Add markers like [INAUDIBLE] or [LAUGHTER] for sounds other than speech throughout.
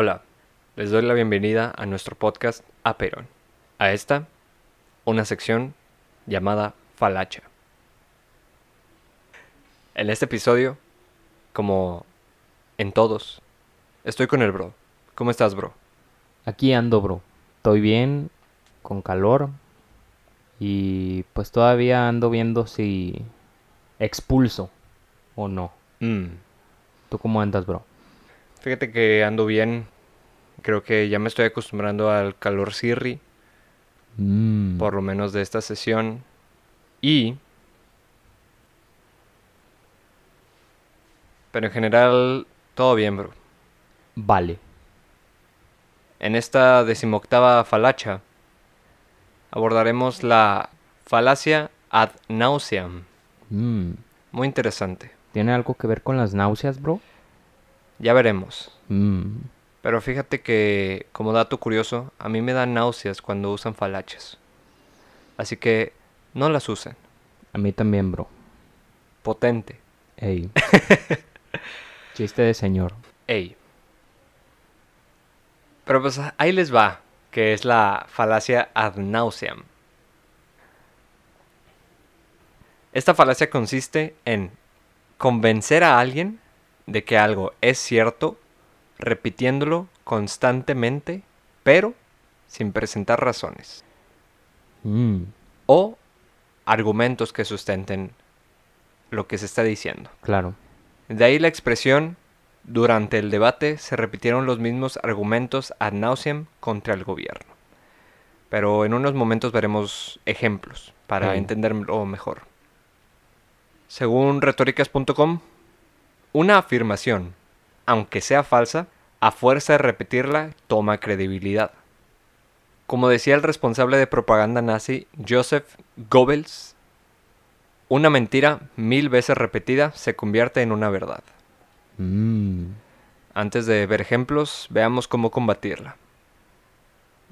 Hola, les doy la bienvenida a nuestro podcast Aperón. A esta, una sección llamada Falacha. En este episodio, como en todos, estoy con el bro. ¿Cómo estás, bro? Aquí ando, bro. Estoy bien, con calor. Y pues todavía ando viendo si expulso o no. Mm, ¿Tú cómo andas, bro? Fíjate que ando bien. Creo que ya me estoy acostumbrando al calor Sirri, Mm, por lo menos de esta sesión. Y... Pero en general, todo bien, bro. Vale. En esta decimoctava falacha abordaremos la falacia ad nauseam. Mm, Muy interesante. ¿Tiene algo que ver con las náuseas, bro? Ya veremos. Mm, Pero fíjate que, como dato curioso, a mí me dan náuseas cuando usan falachas. Así que no las usen. a mí también, bro. Potente. Ey. [LAUGHS] Chiste de señor. Ey. Pero pues ahí les va, que es la falacia ad nauseam. Esta falacia consiste en convencer a alguien de que algo es cierto, repitiéndolo constantemente, pero sin presentar razones Mm, o argumentos que sustenten lo que se está diciendo. claro. De ahí la expresión, durante el debate se repitieron los mismos argumentos ad nauseam contra el gobierno. Pero en unos momentos veremos ejemplos para entenderlo mejor. Según retóricas.com, una afirmación, aunque sea falsa, a fuerza de repetirla, toma credibilidad. Como decía el responsable de propaganda nazi, Joseph Goebbels, una mentira mil veces repetida se convierte en una verdad. Mm, Antes de ver ejemplos, veamos cómo combatirla.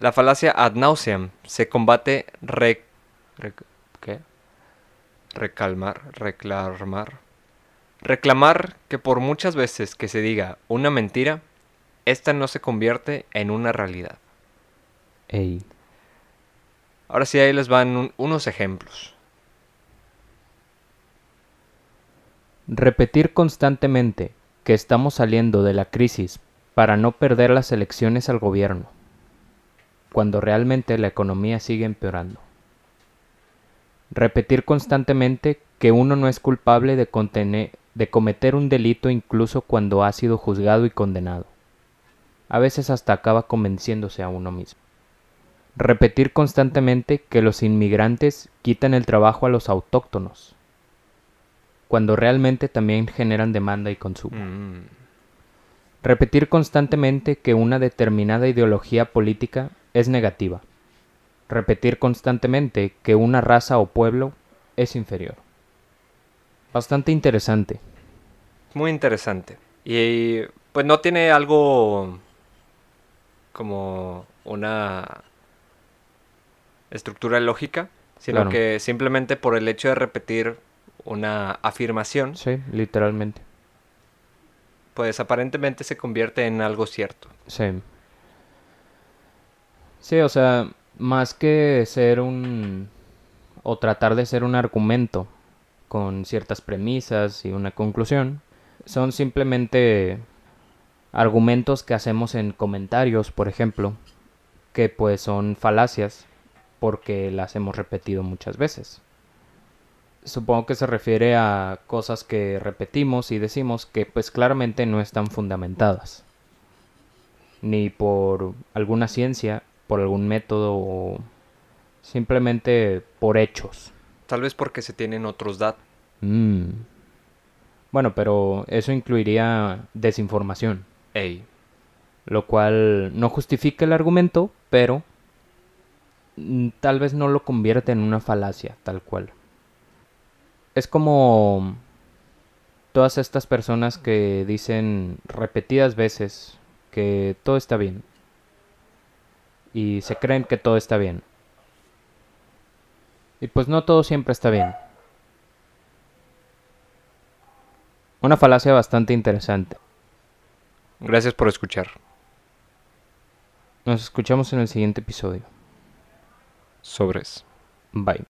La falacia ad nauseam se combate re- re- ¿qué? recalmar, reclamar. Reclamar que por muchas veces que se diga una mentira, esta no se convierte en una realidad. ey. Ahora sí, ahí les van un- unos ejemplos. Repetir constantemente que estamos saliendo de la crisis para no perder las elecciones al gobierno, cuando realmente la economía sigue empeorando. Repetir constantemente que uno no es culpable de, contene- de cometer un delito incluso cuando ha sido juzgado y condenado. A veces hasta acaba convenciéndose a uno mismo. Repetir constantemente que los inmigrantes quitan el trabajo a los autóctonos cuando realmente también generan demanda y consumo. Mm, Repetir constantemente que una determinada ideología política es negativa. Repetir constantemente que una raza o pueblo es inferior. Bastante interesante. Muy interesante. Y pues no tiene algo como una estructura lógica, sino Claro. que simplemente por el hecho de repetir una afirmación, Sí, literalmente. pues aparentemente se convierte en algo cierto. Sí. Sí, o sea, más que ser un... o tratar de ser un argumento con ciertas premisas y una conclusión, son simplemente argumentos que hacemos en comentarios, por ejemplo, que pues son falacias porque las hemos repetido muchas veces. Supongo que se refiere a cosas que repetimos y decimos que pues claramente no están fundamentadas ni por alguna ciencia, por algún método o simplemente por hechos. Tal vez porque se tienen otros datos. Mm. Bueno, pero eso incluiría desinformación, Ey, lo cual no justifica el argumento, pero mm, tal vez no lo convierte en una falacia, tal cual. Es como todas estas personas que dicen repetidas veces que todo está bien y se creen que todo está bien. Y pues no todo siempre está bien. Una falacia bastante interesante. gracias por escuchar. Nos escuchamos en el siguiente episodio. Sobres. Bye.